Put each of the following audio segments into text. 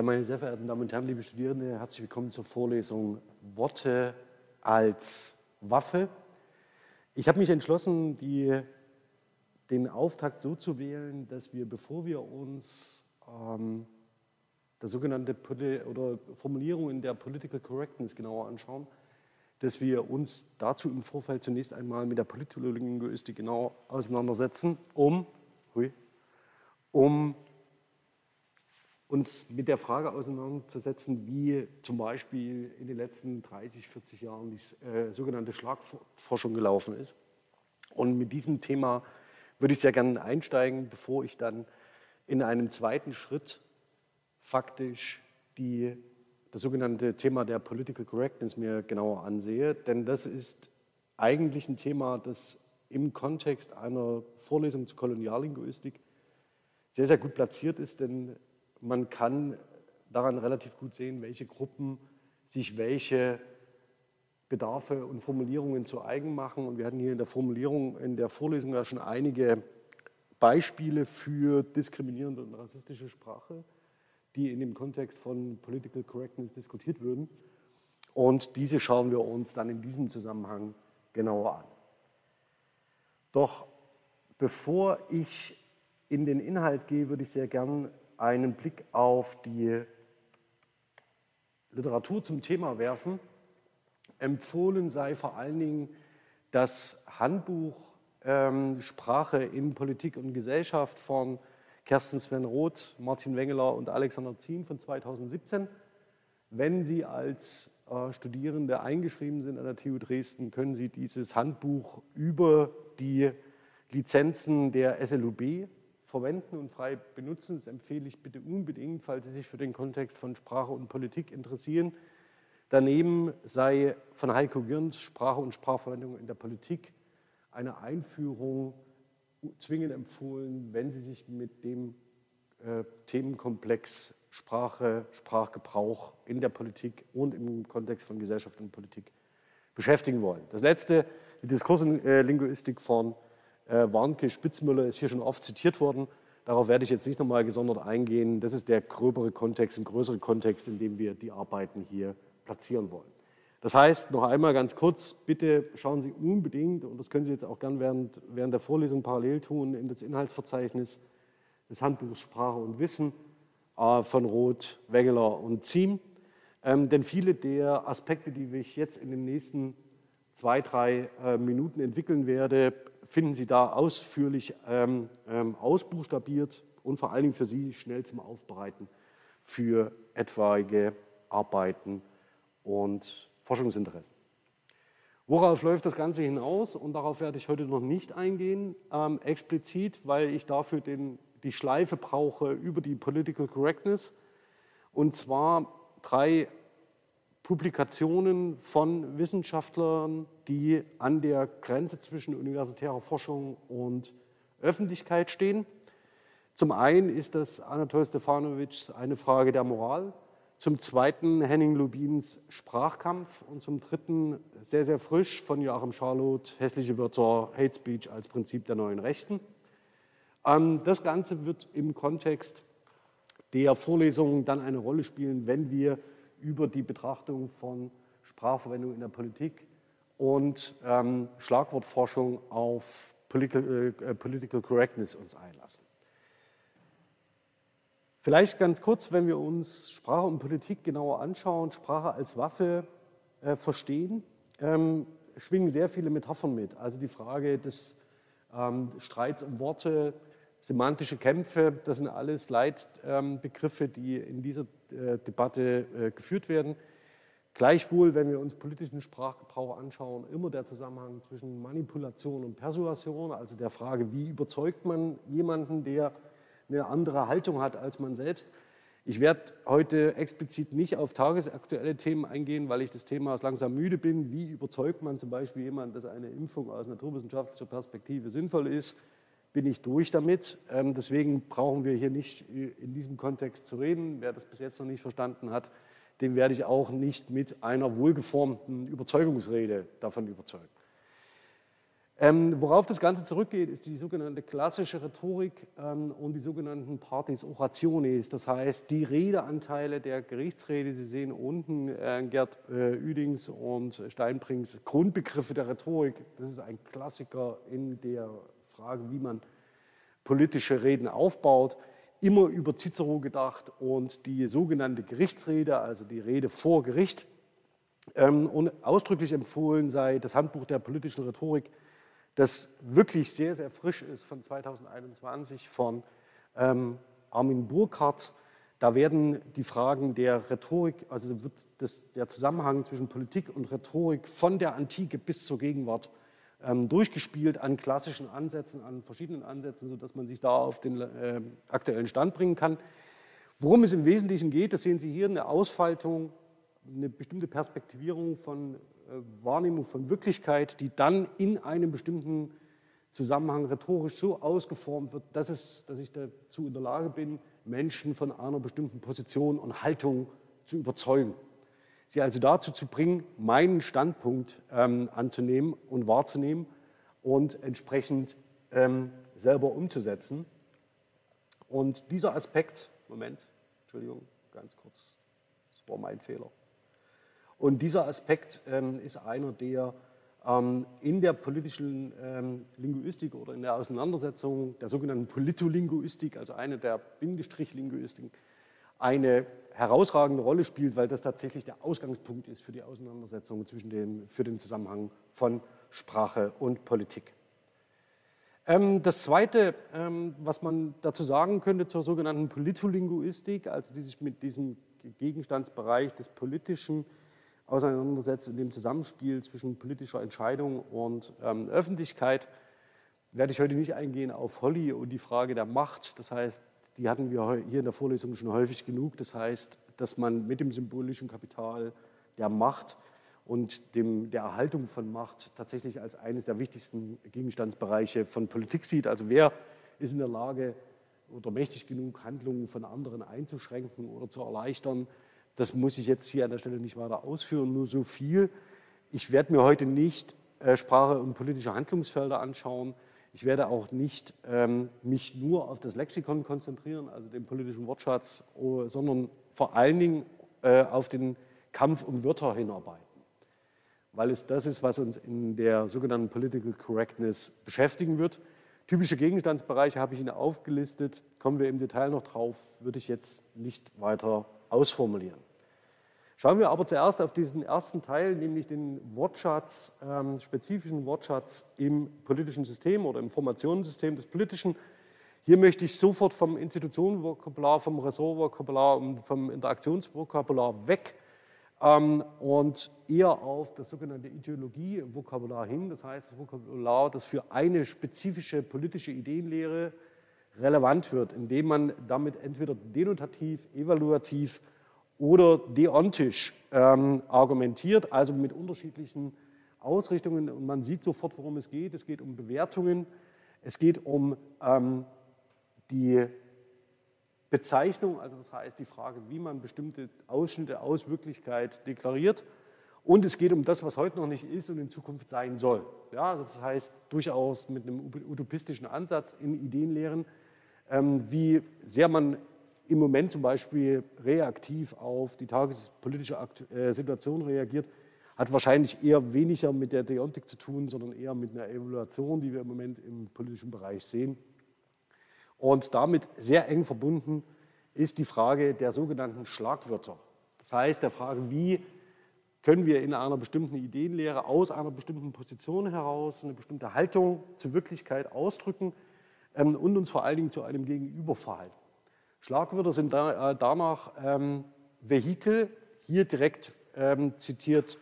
Ja, meine sehr verehrten Damen und Herren, liebe Studierende, herzlich willkommen zur Vorlesung Worte als Waffe. Ich habe mich entschlossen, die, den Auftakt so zu wählen, dass wir, bevor wir uns ähm, das sogenannte oder Formulierungen der Political Correctness genauer anschauen, dass wir uns dazu im Vorfeld zunächst einmal mit der Politologistik genau auseinandersetzen, um, hui, um uns mit der Frage auseinanderzusetzen, wie zum Beispiel in den letzten 30, 40 Jahren die äh, sogenannte Schlagforschung gelaufen ist. Und mit diesem Thema würde ich sehr gerne einsteigen, bevor ich dann in einem zweiten Schritt faktisch die, das sogenannte Thema der Political Correctness mir genauer ansehe. Denn das ist eigentlich ein Thema, das im Kontext einer Vorlesung zur Koloniallinguistik sehr, sehr gut platziert ist, denn man kann daran relativ gut sehen, welche Gruppen sich welche Bedarfe und Formulierungen zu eigen machen. Und wir hatten hier in der Formulierung, in der Vorlesung ja schon einige Beispiele für diskriminierende und rassistische Sprache, die in dem Kontext von Political Correctness diskutiert würden. Und diese schauen wir uns dann in diesem Zusammenhang genauer an. Doch bevor ich in den Inhalt gehe, würde ich sehr gern einen Blick auf die Literatur zum Thema werfen. Empfohlen sei vor allen Dingen das Handbuch ähm, Sprache in Politik und Gesellschaft von Kersten Sven Roth, Martin Wengeler und Alexander Thiem von 2017. Wenn Sie als äh, Studierende eingeschrieben sind an der TU Dresden, können Sie dieses Handbuch über die Lizenzen der SLUB verwenden und frei benutzen. Das empfehle ich bitte unbedingt, falls Sie sich für den Kontext von Sprache und Politik interessieren. Daneben sei von Heiko Girns Sprache und Sprachverwendung in der Politik eine Einführung zwingend empfohlen, wenn Sie sich mit dem äh, Themenkomplex Sprache, Sprachgebrauch in der Politik und im Kontext von Gesellschaft und Politik beschäftigen wollen. Das letzte, die Diskurslinguistik von Warnke Spitzmüller ist hier schon oft zitiert worden. Darauf werde ich jetzt nicht nochmal gesondert eingehen. Das ist der gröbere Kontext, ein größerer Kontext, in dem wir die Arbeiten hier platzieren wollen. Das heißt, noch einmal ganz kurz, bitte schauen Sie unbedingt, und das können Sie jetzt auch gern während, während der Vorlesung parallel tun, in das Inhaltsverzeichnis des Handbuchs Sprache und Wissen äh, von Roth, Wengeler und Ziem. Ähm, denn viele der Aspekte, die ich jetzt in den nächsten zwei, drei äh, Minuten entwickeln werde, finden Sie da ausführlich ähm, ähm, ausbuchstabiert und vor allen Dingen für Sie schnell zum Aufbereiten für etwaige Arbeiten und Forschungsinteressen. Worauf läuft das Ganze hinaus? Und darauf werde ich heute noch nicht eingehen, ähm, explizit, weil ich dafür den, die Schleife brauche über die Political Correctness. Und zwar drei Publikationen von Wissenschaftlern, die an der Grenze zwischen universitärer Forschung und Öffentlichkeit stehen. Zum einen ist das Anatol Stefanovics eine Frage der Moral, zum zweiten Henning Lubins Sprachkampf und zum dritten sehr, sehr frisch von Joachim Charlotte hässliche Wörter Hate Speech als Prinzip der neuen Rechten. Ähm, das Ganze wird im Kontext der Vorlesungen dann eine Rolle spielen, wenn wir über die Betrachtung von Sprachverwendung in der Politik und ähm, Schlagwortforschung auf Political, äh, Political Correctness uns einlassen. Vielleicht ganz kurz, wenn wir uns Sprache und Politik genauer anschauen, Sprache als Waffe äh, verstehen, ähm, schwingen sehr viele Metaphern mit. Also die Frage des ähm, Streits um Worte, semantische Kämpfe, das sind alles Leitbegriffe, die in dieser äh, Debatte äh, geführt werden. Gleichwohl, wenn wir uns politischen Sprachgebrauch anschauen, immer der Zusammenhang zwischen Manipulation und Persuasion, also der Frage, wie überzeugt man jemanden, der eine andere Haltung hat als man selbst. Ich werde heute explizit nicht auf tagesaktuelle Themen eingehen, weil ich des Themas langsam müde bin. Wie überzeugt man zum Beispiel jemanden, dass eine Impfung aus naturwissenschaftlicher Perspektive sinnvoll ist? bin ich durch damit. Ähm, deswegen brauchen wir hier nicht in diesem Kontext zu reden. Wer das bis jetzt noch nicht verstanden hat, den werde ich auch nicht mit einer wohlgeformten Überzeugungsrede davon überzeugen. Ähm, worauf das Ganze zurückgeht, ist die sogenannte klassische Rhetorik ähm, und die sogenannten Partis Orationes, das heißt die Redeanteile der Gerichtsrede. Sie sehen unten äh, Gerd äh, Üdings und Steinbrings Grundbegriffe der Rhetorik. Das ist ein Klassiker in der Frage, wie man politische Reden aufbaut. Immer über Cicero gedacht und die sogenannte Gerichtsrede, also die Rede vor Gericht. Ähm, und ausdrücklich empfohlen sei das Handbuch der politischen Rhetorik das wirklich sehr, sehr frisch ist von 2021 von ähm, Armin Burkhardt. Da werden die Fragen der Rhetorik, also wird das, der Zusammenhang zwischen Politik und Rhetorik von der Antike bis zur Gegenwart durchgespielt an klassischen Ansätzen, an verschiedenen Ansätzen, sodass man sich da auf den äh, aktuellen Stand bringen kann. Worum es im Wesentlichen geht, das sehen Sie hier, eine Ausfaltung, eine bestimmte Perspektivierung von äh, Wahrnehmung von Wirklichkeit, die dann in einem bestimmten Zusammenhang rhetorisch so ausgeformt wird, dass, es, dass ich dazu in der Lage bin, Menschen von einer bestimmten Position und Haltung zu überzeugen. Sie also dazu zu bringen, meinen Standpunkt ähm, anzunehmen und wahrzunehmen und entsprechend ähm, selber umzusetzen. Und dieser Aspekt, Moment, Entschuldigung, ganz kurz, das war mein Fehler. Und dieser Aspekt ähm, ist einer, der ähm, in der politischen ähm, Linguistik oder in der Auseinandersetzung der sogenannten Politolinguistik, also eine der Bindestrichlinguistiken, eine herausragende Rolle spielt, weil das tatsächlich der Ausgangspunkt ist für die Auseinandersetzung zwischen den, für den Zusammenhang von Sprache und Politik. Ähm, das Zweite, ähm, was man dazu sagen könnte zur sogenannten Politolinguistik, also die sich mit diesem Gegenstandsbereich des Politischen auseinandersetzt in dem Zusammenspiel zwischen politischer Entscheidung und ähm, Öffentlichkeit, werde ich heute nicht eingehen auf Holly und die Frage der Macht. Das heißt, die hatten wir hier in der Vorlesung schon häufig genug. Das heißt, dass man mit dem symbolischen Kapital der Macht und dem, der Erhaltung von Macht tatsächlich als eines der wichtigsten Gegenstandsbereiche von Politik sieht. Also wer ist in der Lage oder mächtig genug, Handlungen von anderen einzuschränken oder zu erleichtern, das muss ich jetzt hier an der Stelle nicht weiter ausführen, nur so viel. Ich werde mir heute nicht äh, Sprache und politische Handlungsfelder anschauen. Ich werde auch nicht ähm, mich nur auf das Lexikon konzentrieren, also den politischen Wortschatz, oh, sondern vor allen Dingen äh, auf den Kampf um Wörter hinarbeiten. Weil es das ist, was uns in der sogenannten Political Correctness beschäftigen wird. Typische Gegenstandsbereiche habe ich Ihnen aufgelistet, kommen wir im Detail noch drauf, würde ich jetzt nicht weiter ausformulieren. Schauen wir aber zuerst auf diesen ersten Teil, nämlich den Wortschatz, ähm, spezifischen Wortschatz im politischen System oder im Formationssystem des Politischen. Hier möchte ich sofort vom Institutionenvokabular, vom Ressortvokabular und vom Interaktionsvokabular weg ähm, und eher auf das sogenannte Ideologievokabular hin. Das heißt, das Vokabular, das für eine spezifische politische Ideenlehre relevant wird, indem man damit entweder denotativ, evaluativ oder deontisch ähm, argumentiert, also mit unterschiedlichen Ausrichtungen. Und man sieht sofort, worum es geht. Es geht um Bewertungen, es geht um ähm, die Bezeichnung, also das heißt die Frage, wie man bestimmte Ausschnitte aus Wirklichkeit deklariert. Und es geht um das, was heute noch nicht ist und in Zukunft sein soll. Ja, das heißt durchaus mit einem utopistischen Ansatz in Ideenlehren ähm, wie sehr man im Moment zum Beispiel reaktiv auf die tagespolitische äh, Situation reagiert, hat wahrscheinlich eher weniger mit der Deontik zu tun, sondern eher mit einer Evaluation, die wir im Moment im politischen Bereich sehen. Und damit sehr eng verbunden ist die Frage der sogenannten Schlagwörter. Das heißt, der Frage, wie können wir in einer bestimmten Ideenlehre aus einer bestimmten Position heraus eine bestimmte Haltung zur Wirklichkeit ausdrücken, ähm, und uns vor allen Dingen zu einem Gegenüber verhalten. Schlagwörter sind da, äh, danach ähm, Vehikel, hier direkt ähm, zitiert,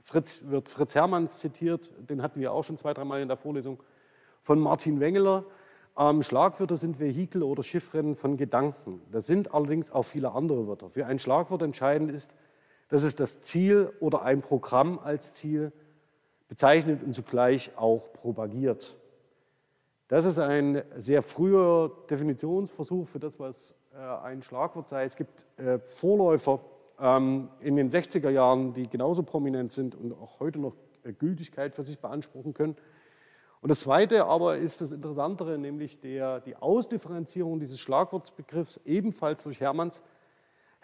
Fritz, wird Fritz Hermanns zitiert, den hatten wir auch schon zwei, dreimal in der Vorlesung, von Martin Wengeler. Ähm, Schlagwörter sind Vehikel oder Chiffren von Gedanken. Das sind allerdings auch viele andere Wörter. Für ein Schlagwort entscheidend ist, dass es das Ziel oder ein Programm als Ziel bezeichnet und zugleich auch propagiert. Das ist ein sehr früher Definitionsversuch für das, was ein Schlagwort sei. Es gibt äh, Vorläufer ähm, in den 60er Jahren, die genauso prominent sind und auch heute noch äh, Gültigkeit für sich beanspruchen können. Und das Zweite aber ist das Interessantere, nämlich der, die Ausdifferenzierung dieses Schlagwortbegriffs ebenfalls durch Hermanns.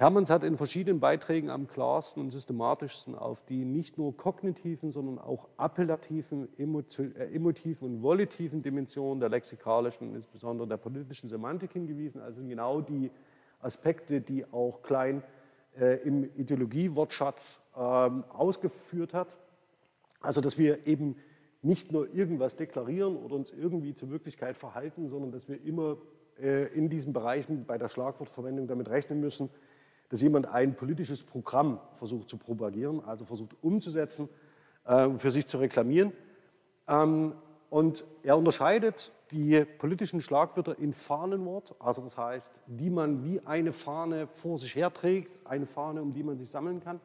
Hermanns hat in verschiedenen Beiträgen am klarsten und systematischsten auf die nicht nur kognitiven, sondern auch appellativen, äh, emotiven und volitiven Dimensionen der lexikalischen, insbesondere der politischen Semantik hingewiesen. Also genau die Aspekte, die auch Klein äh, im Ideologiewortschatz äh, ausgeführt hat. Also dass wir eben nicht nur irgendwas deklarieren oder uns irgendwie zur Wirklichkeit verhalten, sondern dass wir immer äh, in diesen Bereichen bei der Schlagwortverwendung damit rechnen müssen, dass jemand ein politisches Programm versucht zu propagieren, also versucht umzusetzen, äh, für sich zu reklamieren. Ähm, und er unterscheidet die politischen Schlagwörter in Fahnenwort, also das heißt, die man wie eine Fahne vor sich herträgt, eine Fahne, um die man sich sammeln kann,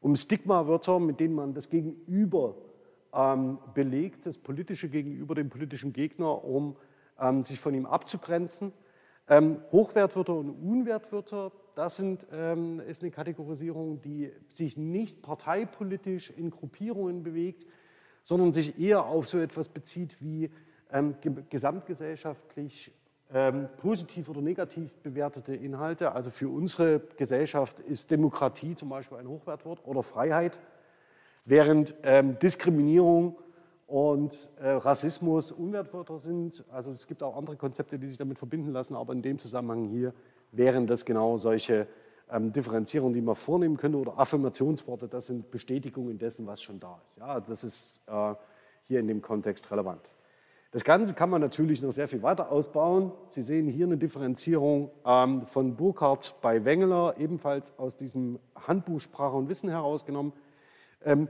um Stigmawörter, mit denen man das Gegenüber ähm, belegt, das politische Gegenüber dem politischen Gegner, um ähm, sich von ihm abzugrenzen. Ähm, Hochwertwörter und Unwertwörter, das sind, ähm, ist eine Kategorisierung, die sich nicht parteipolitisch in Gruppierungen bewegt, sondern sich eher auf so etwas bezieht wie ähm, gesamtgesellschaftlich ähm, positiv oder negativ bewertete Inhalte. Also für unsere Gesellschaft ist Demokratie zum Beispiel ein Hochwertwort oder Freiheit während ähm, Diskriminierung und äh, Rassismus Unwertwörter sind. Also es gibt auch andere Konzepte, die sich damit verbinden lassen, aber in dem Zusammenhang hier wären das genau solche ähm, Differenzierungen, die man vornehmen könnte oder Affirmationsworte, das sind Bestätigungen dessen, was schon da ist. Ja, das ist äh, hier in dem Kontext relevant. Das Ganze kann man natürlich noch sehr viel weiter ausbauen. Sie sehen hier eine Differenzierung ähm, von Burkhardt bei Wengeler, ebenfalls aus diesem Handbuch Sprache und Wissen herausgenommen. Ähm,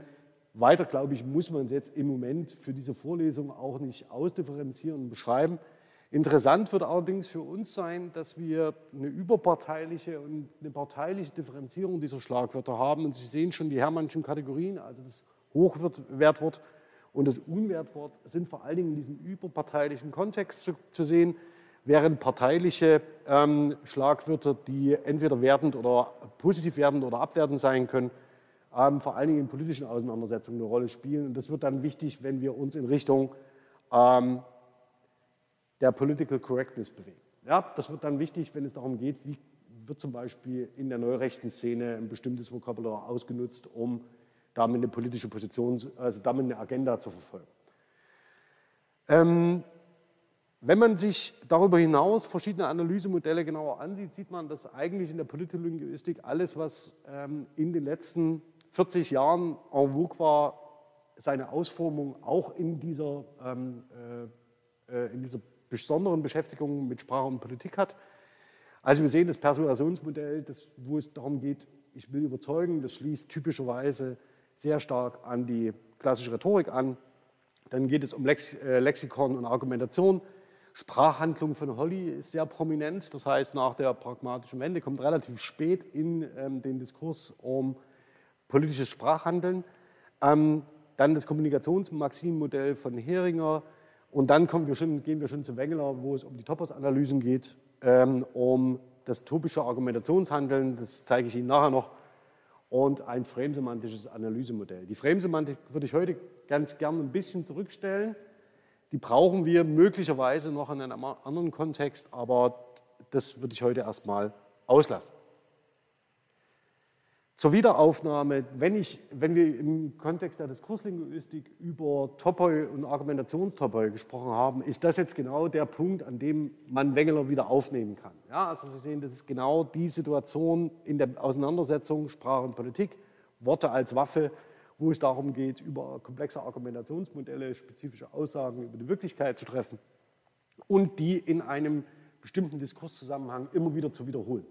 weiter, glaube ich, muss man es jetzt im Moment für diese Vorlesung auch nicht ausdifferenzieren und beschreiben. Interessant wird allerdings für uns sein, dass wir eine überparteiliche und eine parteiliche Differenzierung dieser Schlagwörter haben. Und Sie sehen schon die Hermannschen Kategorien, also das Hochwertwort und das Unwertwort sind vor allen Dingen in diesem überparteilichen Kontext zu, zu sehen, während parteiliche ähm, Schlagwörter, die entweder wertend oder positiv wertend oder abwertend sein können, ähm, vor allen Dingen in politischen Auseinandersetzungen eine Rolle spielen. Und das wird dann wichtig, wenn wir uns in Richtung ähm, der Political Correctness bewegen. Ja, das wird dann wichtig, wenn es darum geht, wie wird zum Beispiel in der neurechten Szene ein bestimmtes Vokabular ausgenutzt, um damit eine politische Position, also damit eine Agenda zu verfolgen. Ähm, wenn man sich darüber hinaus verschiedene Analysemodelle genauer ansieht, sieht man, dass eigentlich in der Politlinguistik alles, was ähm, in den letzten 40 Jahren en vogue war, seine Ausformung auch in dieser, ähm, äh, äh, in dieser besonderen Beschäftigung mit Sprache und Politik hat. Also wir sehen das Persuasionsmodell, das, wo es darum geht, ich will überzeugen, das schließt typischerweise sehr stark an die klassische Rhetorik an. Dann geht es um Lex äh, Lexikon und Argumentation. Sprachhandlung von Holly ist sehr prominent, das heißt nach der pragmatischen Wende kommt relativ spät in ähm, den Diskurs um politisches Sprachhandeln. Ähm, dann das Kommunikationsmaximmodell von Heringer. Und dann wir schon, gehen wir schon zu Wengeler, wo es um die Topos-Analysen geht, ähm, um das topische Argumentationshandeln, das zeige ich Ihnen nachher noch, und ein framesemantisches Analysemodell. Die Framesemantik würde ich heute ganz gerne ein bisschen zurückstellen. Die brauchen wir möglicherweise noch in einem anderen Kontext, aber das würde ich heute erstmal auslassen. Zur Wiederaufnahme, wenn, ich, wenn wir im Kontext der Diskurslinguistik über Topoi und Argumentationstopoi gesprochen haben, ist das jetzt genau der Punkt, an dem man Wengeler wieder aufnehmen kann. Ja, also Sie sehen, das ist genau die Situation in der Auseinandersetzung Sprache und Politik, Worte als Waffe, wo es darum geht, über komplexe Argumentationsmodelle spezifische Aussagen über die Wirklichkeit zu treffen und die in einem bestimmten Diskurszusammenhang immer wieder zu wiederholen.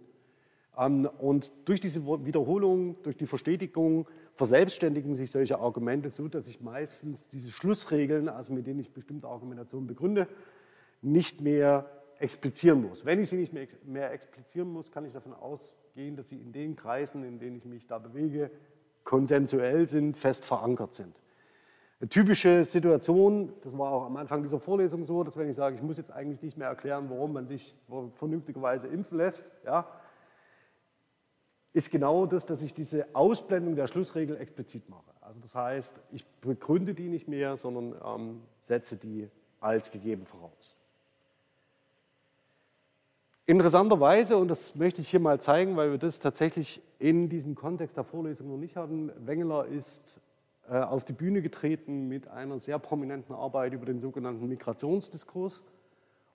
Ähm, und durch diese Wiederholung, durch die Verstetigung verselbstständigen sich solche Argumente so, dass ich meistens diese Schlussregeln, also mit denen ich bestimmte Argumentationen begründe, nicht mehr explizieren muss. Wenn ich sie nicht mehr, explizieren muss, kann ich davon ausgehen, dass sie in den Kreisen, in denen ich mich da bewege, konsensuell sind, fest verankert sind. Eine typische Situation, das war auch am Anfang dieser Vorlesung so, dass wenn ich sage, ich muss jetzt eigentlich nicht mehr erklären, warum man sich vernünftigerweise impfen lässt, ja, ist genau das, dass ich diese Ausblendung der Schlussregel explizit mache. Also das heißt, ich begründe die nicht mehr, sondern ähm, setze die als gegeben voraus. Interessanterweise, und das möchte ich hier mal zeigen, weil wir das tatsächlich in diesem Kontext der Vorlesung noch nicht hatten, Wengeler ist äh, auf die Bühne getreten mit einer sehr prominenten Arbeit über den sogenannten Migrationsdiskurs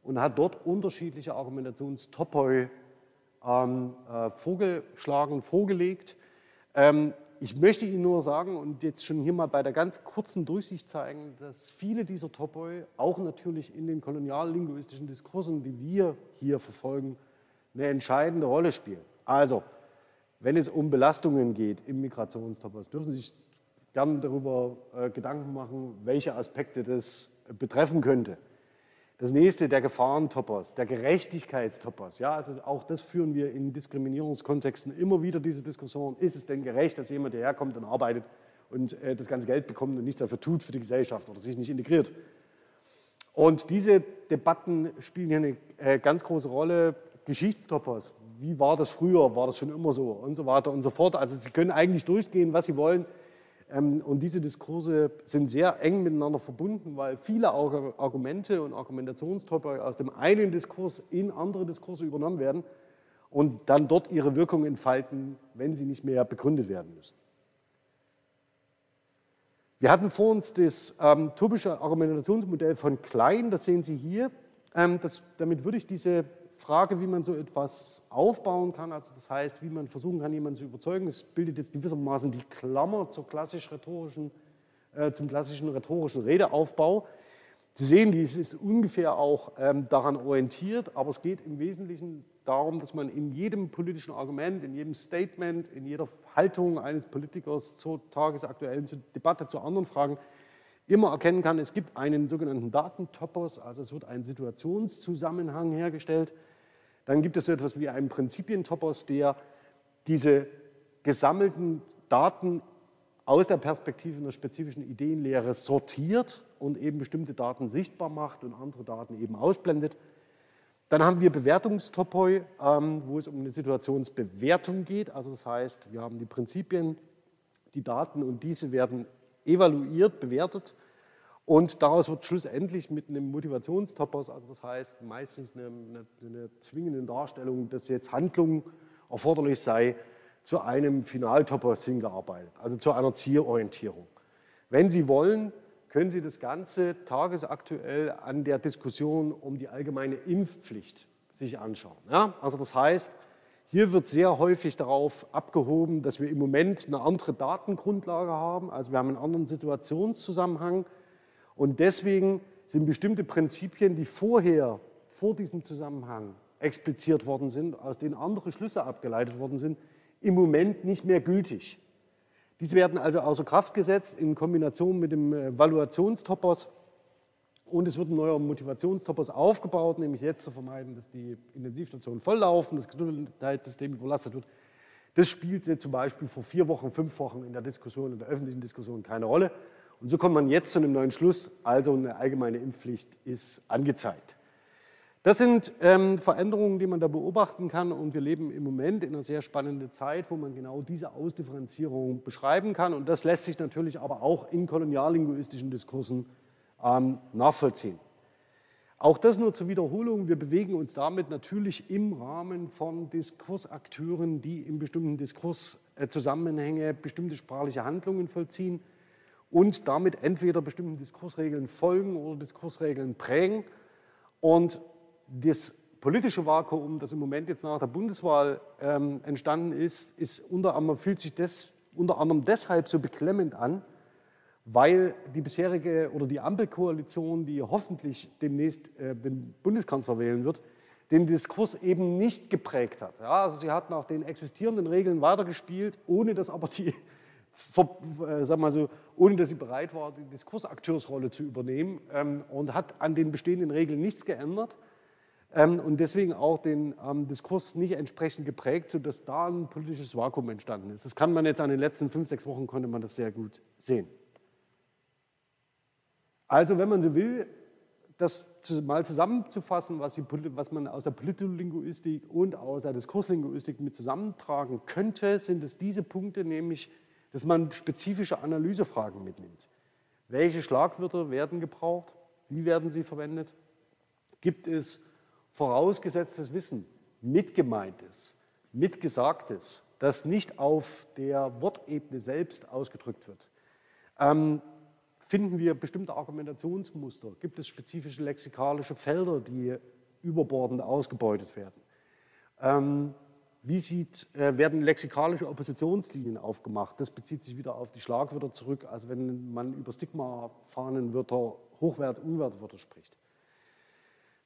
und hat dort unterschiedliche Argumentationstopoi ähm, äh, vorgeschlagen, vorgelegt. Ähm, ich möchte Ihnen nur sagen und jetzt schon hier mal bei der ganz kurzen Durchsicht zeigen, dass viele dieser Topoi auch natürlich in den koloniallinguistischen Diskursen, die wir hier verfolgen, eine entscheidende Rolle spielen. Also, wenn es um Belastungen geht im Migrationstopos, dürfen Sie sich gerne darüber äh, Gedanken machen, welche Aspekte das betreffen könnte. Das nächste, der Gefahrentopos, der Gerechtigkeitstopos. Ja, also auch das führen wir in Diskriminierungskontexten immer wieder, diese Diskussion. Ist es denn gerecht, dass jemand hierher kommt und arbeitet und äh, das ganze Geld bekommt und nichts dafür tut für die Gesellschaft oder sich nicht integriert? Und diese Debatten spielen hier eine äh, ganz große Rolle. Geschichtstopos, wie war das früher, war das schon immer so und so weiter und so fort. Also Sie können eigentlich durchgehen, was Sie wollen. Ähm, und diese Diskurse sind sehr eng miteinander verbunden, weil viele Argumente und Argumentationstopoi aus dem einen Diskurs in andere Diskurse übernommen werden und dann dort ihre Wirkung entfalten, wenn sie nicht mehr begründet werden müssen. Wir hatten vor uns das ähm, typische Argumentationsmodell von Klein, das sehen Sie hier. Ähm, das, damit würde ich diese Frage, wie man so etwas aufbauen kann, also das heißt, wie man versuchen kann, jemanden zu überzeugen. Das bildet jetzt gewissermaßen die Klammer zur klassisch rhetorischen, äh, zum klassischen rhetorischen Redeaufbau. Sie sehen, dies ist ungefähr auch ähm, daran orientiert, aber es geht im Wesentlichen darum, dass man in jedem politischen Argument, in jedem Statement, in jeder Haltung eines Politikers zur tagesaktuellen Debatte, zu anderen Fragen immer erkennen kann, es gibt einen sogenannten Datentopos, also es wird ein Situationszusammenhang hergestellt dann gibt es so etwas wie einen Prinzipientopos, der diese gesammelten Daten aus der Perspektive einer spezifischen Ideenlehre sortiert und eben bestimmte Daten sichtbar macht und andere Daten eben ausblendet. Dann haben wir Bewertungstopoi, ähm, wo es um eine Situationsbewertung geht. Also das heißt, wir haben die Prinzipien, die Daten und diese werden evaluiert, bewertet und daraus wird schlussendlich mit einem Motivationstopos, also das heißt meistens eine, eine, eine zwingende Darstellung, dass jetzt Handlung erforderlich sei, zu einem Finaltopos hingearbeitet, also zu einer Zielorientierung. Wenn Sie wollen, können Sie das Ganze tagesaktuell an der Diskussion um die allgemeine Impfpflicht sich anschauen. Ja? Also das heißt, hier wird sehr häufig darauf abgehoben, dass wir im Moment eine andere Datengrundlage haben, also wir haben einen anderen Situationszusammenhang, und deswegen sind bestimmte Prinzipien, die vorher, vor diesem Zusammenhang expliziert worden sind, aus denen andere Schlüsse abgeleitet worden sind, im Moment nicht mehr gültig. Diese werden also außer Kraft gesetzt in Kombination mit dem Valuationstopos und es wird ein neuer Motivationstopos aufgebaut, nämlich jetzt zu vermeiden, dass die Intensivstationen volllaufen, das Gesundheitssystem überlastet wird. Das spielte zum Beispiel vor vier Wochen, fünf Wochen in der Diskussion, in der öffentlichen Diskussion keine Rolle. Und so kommt man jetzt zu einem neuen Schluss, also eine allgemeine Impfpflicht ist angezeigt. Das sind ähm, Veränderungen, die man da beobachten kann und wir leben im Moment in einer sehr spannenden Zeit, wo man genau diese Ausdifferenzierung beschreiben kann und das lässt sich natürlich aber auch in koloniallinguistischen Diskursen ähm, nachvollziehen. Auch das nur zur Wiederholung. Wir bewegen uns damit natürlich im Rahmen von Diskursakteuren, die in bestimmten Diskurszusammenhänge äh, bestimmte sprachliche Handlungen vollziehen und damit entweder bestimmten Diskursregeln folgen oder Diskursregeln prägen. Und das politische Vakuum, das im Moment jetzt nach der Bundeswahl ähm, entstanden ist, ist unter anderem, fühlt sich das unter anderem deshalb so beklemmend an, weil die bisherige oder die Ampelkoalition, die hoffentlich demnächst äh, den Bundeskanzler wählen wird, den Diskurs eben nicht geprägt hat. Ja, also sie hat nach den existierenden Regeln weitergespielt, ohne dass aber die äh, sag mal so, ohne dass sie bereit war, die Diskursakteursrolle zu übernehmen ähm, und hat an den bestehenden Regeln nichts geändert ähm, und deswegen auch den ähm, Diskurs nicht entsprechend geprägt, sodass da ein politisches Vakuum entstanden ist. Das kann man jetzt an den letzten fünf, sechs Wochen konnte man das sehr gut sehen. Also, wenn man so will, das mal zusammenzufassen, was, die, was man aus der Politlinguistik und aus der Diskurslinguistik mit zusammentragen könnte, sind es diese Punkte, nämlich dass man spezifische Analysefragen mitnimmt. Welche Schlagwörter werden gebraucht? Wie werden sie verwendet? Gibt es vorausgesetztes Wissen, mitgemeintes, mitgesagtes, das nicht auf der Wortebene selbst ausgedrückt wird? Ähm, finden wir bestimmte Argumentationsmuster? Gibt es spezifische lexikalische Felder, die überbordend ausgebeutet werden? Ähm, wie sieht, äh, werden lexikalische Oppositionslinien aufgemacht? Das bezieht sich wieder auf die Schlagwörter zurück, also wenn man über Stigma-Fahnenwörter, Hochwert-, Unwertwörter spricht.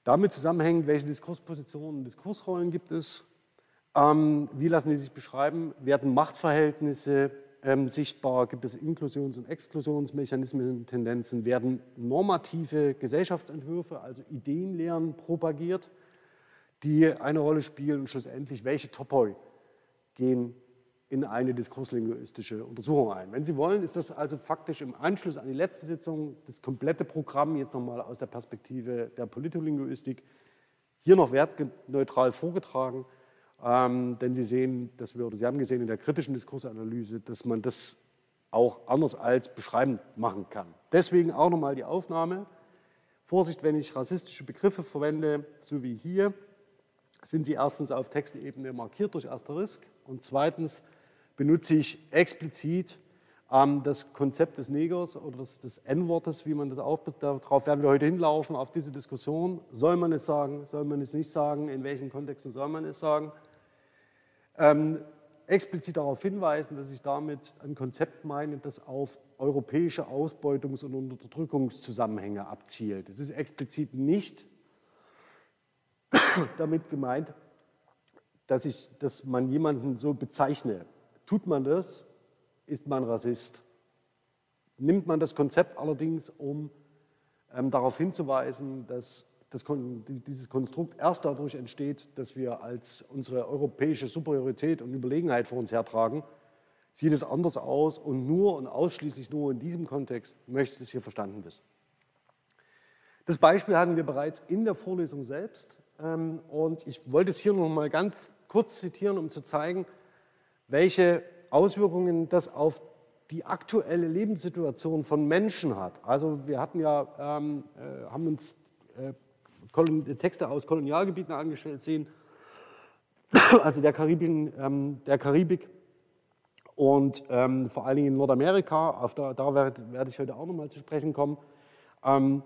Damit zusammenhängend, welche Diskurspositionen, Diskursrollen gibt es? Ähm, wie lassen die sich beschreiben? Werden Machtverhältnisse ähm, sichtbar? Gibt es Inklusions- und Exklusionsmechanismen, Tendenzen? Werden normative Gesellschaftsentwürfe, also Ideenlehren propagiert? die eine Rolle spielen und schlussendlich, welche Topoi gehen in eine diskurslinguistische Untersuchung ein. Wenn Sie wollen, ist das also faktisch im Anschluss an die letzte Sitzung das komplette Programm jetzt nochmal aus der Perspektive der Politolinguistik hier noch wertneutral vorgetragen, ähm, denn Sie sehen, dass wir, oder Sie haben gesehen in der kritischen Diskursanalyse, dass man das auch anders als beschreibend machen kann. Deswegen auch nochmal die Aufnahme. Vorsicht, wenn ich rassistische Begriffe verwende, so wie hier, sind sie erstens auf Textebene markiert durch Asterisk und zweitens benutze ich explizit ähm, das Konzept des Negers oder des, des N-Wortes, wie man das auch, darauf werden wir heute hinlaufen, auf diese Diskussion. Soll man es sagen, soll man es nicht sagen, in welchen Kontexten soll man es sagen? Ähm, explizit darauf hinweisen, dass ich damit ein Konzept meine, das auf europäische Ausbeutungs- und Unterdrückungszusammenhänge abzielt. Es ist explizit nicht damit gemeint, dass, ich, dass man jemanden so bezeichne. Tut man das, ist man Rassist. Nimmt man das Konzept allerdings, um ähm, darauf hinzuweisen, dass das, dieses Konstrukt erst dadurch entsteht, dass wir als unsere europäische Superiorität und Überlegenheit vor uns hertragen, sieht es anders aus und nur und ausschließlich nur in diesem Kontext möchte ich es hier verstanden wissen. Das Beispiel hatten wir bereits in der Vorlesung selbst. Ähm, und ich wollte es hier noch mal ganz kurz zitieren, um zu zeigen, welche Auswirkungen das auf die aktuelle Lebenssituation von Menschen hat. Also wir hatten ja, ähm, äh, haben uns äh, Texte aus Kolonialgebieten angestellt sehen, also der, Karibien, ähm, der Karibik und ähm, vor allen Dingen in Nordamerika, auf da, da werde, werde ich heute auch nochmal zu sprechen kommen, ähm,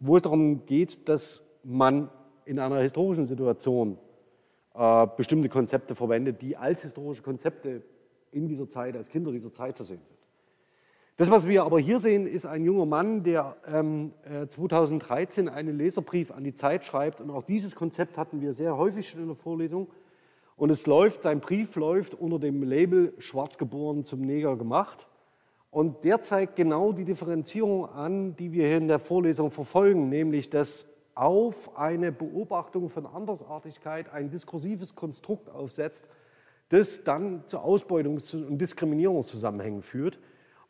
wo es darum geht, dass man in einer historischen Situation äh, bestimmte Konzepte verwendet, die als historische Konzepte in dieser Zeit, als Kinder dieser Zeit zu sehen sind. Das, was wir aber hier sehen, ist ein junger Mann, der ähm, 2013 äh, einen Leserbrief an die Zeit schreibt. Und auch dieses Konzept hatten wir sehr häufig schon in der Vorlesung. Und es läuft, sein Brief läuft unter dem Label Schwarz geboren zum Neger gemacht. Und der zeigt genau die Differenzierung an, die wir hier in der Vorlesung verfolgen, nämlich dass auf eine Beobachtung von Andersartigkeit ein diskursives Konstrukt aufsetzt, das dann zu Ausbeutungs- und Diskriminierungszusammenhängen führt.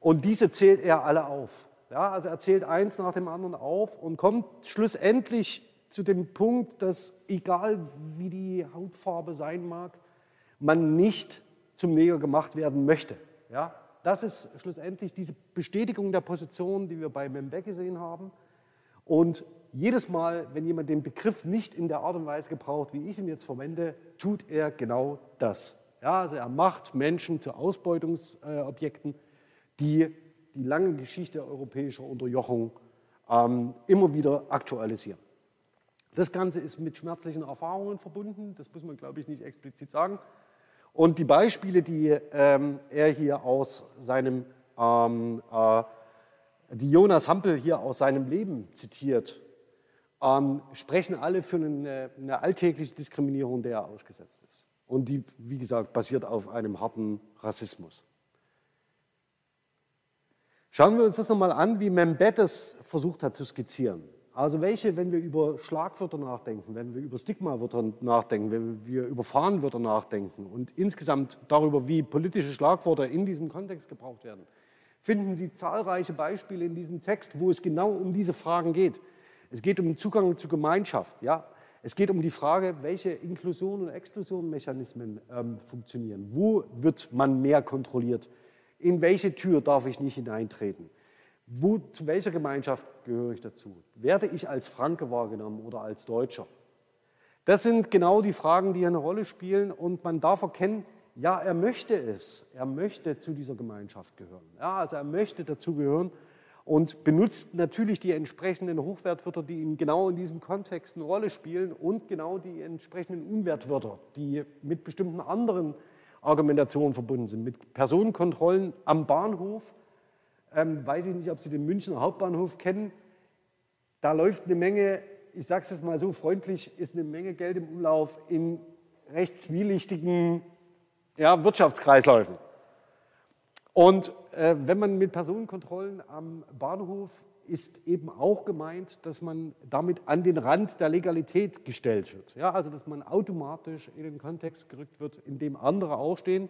Und diese zählt er alle auf. Ja, also er zählt eins nach dem anderen auf und kommt schlussendlich zu dem Punkt, dass egal wie die Hautfarbe sein mag, man nicht zum Neger gemacht werden möchte. Ja, das ist schlussendlich diese Bestätigung der Position, die wir bei Membe gesehen haben. Und jedes Mal, wenn jemand den Begriff nicht in der Art und Weise gebraucht, wie ich ihn jetzt verwende, tut er genau das. Ja, also er macht Menschen zu Ausbeutungsobjekten, die die lange Geschichte europäischer Unterjochung ähm, immer wieder aktualisieren. Das Ganze ist mit schmerzlichen Erfahrungen verbunden, das muss man, glaube ich, nicht explizit sagen. Und die Beispiele, die ähm, er hier aus seinem, ähm, äh, die Jonas Hampel hier aus seinem Leben zitiert, ähm, sprechen alle für eine, eine, alltägliche Diskriminierung, der er ausgesetzt ist. Und die, wie gesagt, basiert auf einem harten Rassismus. Schauen wir uns das nochmal an, wie Membet es versucht hat zu skizzieren. Also welche, wenn wir über Schlagwörter nachdenken, wenn wir über Stigmawörter nachdenken, wenn wir über Fahnenwörter nachdenken und insgesamt darüber, wie politische Schlagwörter in diesem Kontext gebraucht werden, finden Sie zahlreiche Beispiele in diesem Text, wo es genau um diese Fragen geht. Es geht um Zugang zur Gemeinschaft. Ja? Es geht um die Frage, welche Inklusion und Exklusionmechanismen ähm, funktionieren. Wo wird man mehr kontrolliert? In welche Tür darf ich nicht hineintreten? Wo, zu welcher Gemeinschaft gehöre ich dazu? Werde ich als Franke wahrgenommen oder als Deutscher? Das sind genau die Fragen, die eine Rolle spielen und man darf erkennen, ja, er möchte es. Er möchte zu dieser Gemeinschaft gehören. Ja, also er möchte dazu gehören und benutzt natürlich die entsprechenden Hochwertwörter, die ihm genau in diesem Kontext eine Rolle spielen und genau die entsprechenden Unwertwörter, die mit bestimmten anderen Argumentationen verbunden sind. Mit Personenkontrollen am Bahnhof, ähm, weiß ich nicht, ob Sie den Münchner Hauptbahnhof kennen, da läuft eine Menge, ich sage es mal so freundlich, ist eine Menge Geld im Umlauf in recht zwielichtigen ja, Wirtschaftskreisläufen. Und äh, wenn man mit Personenkontrollen am Bahnhof ist eben auch gemeint, dass man damit an den Rand der Legalität gestellt wird. Ja, also dass man automatisch in den Kontext gerückt wird, in dem andere auch stehen.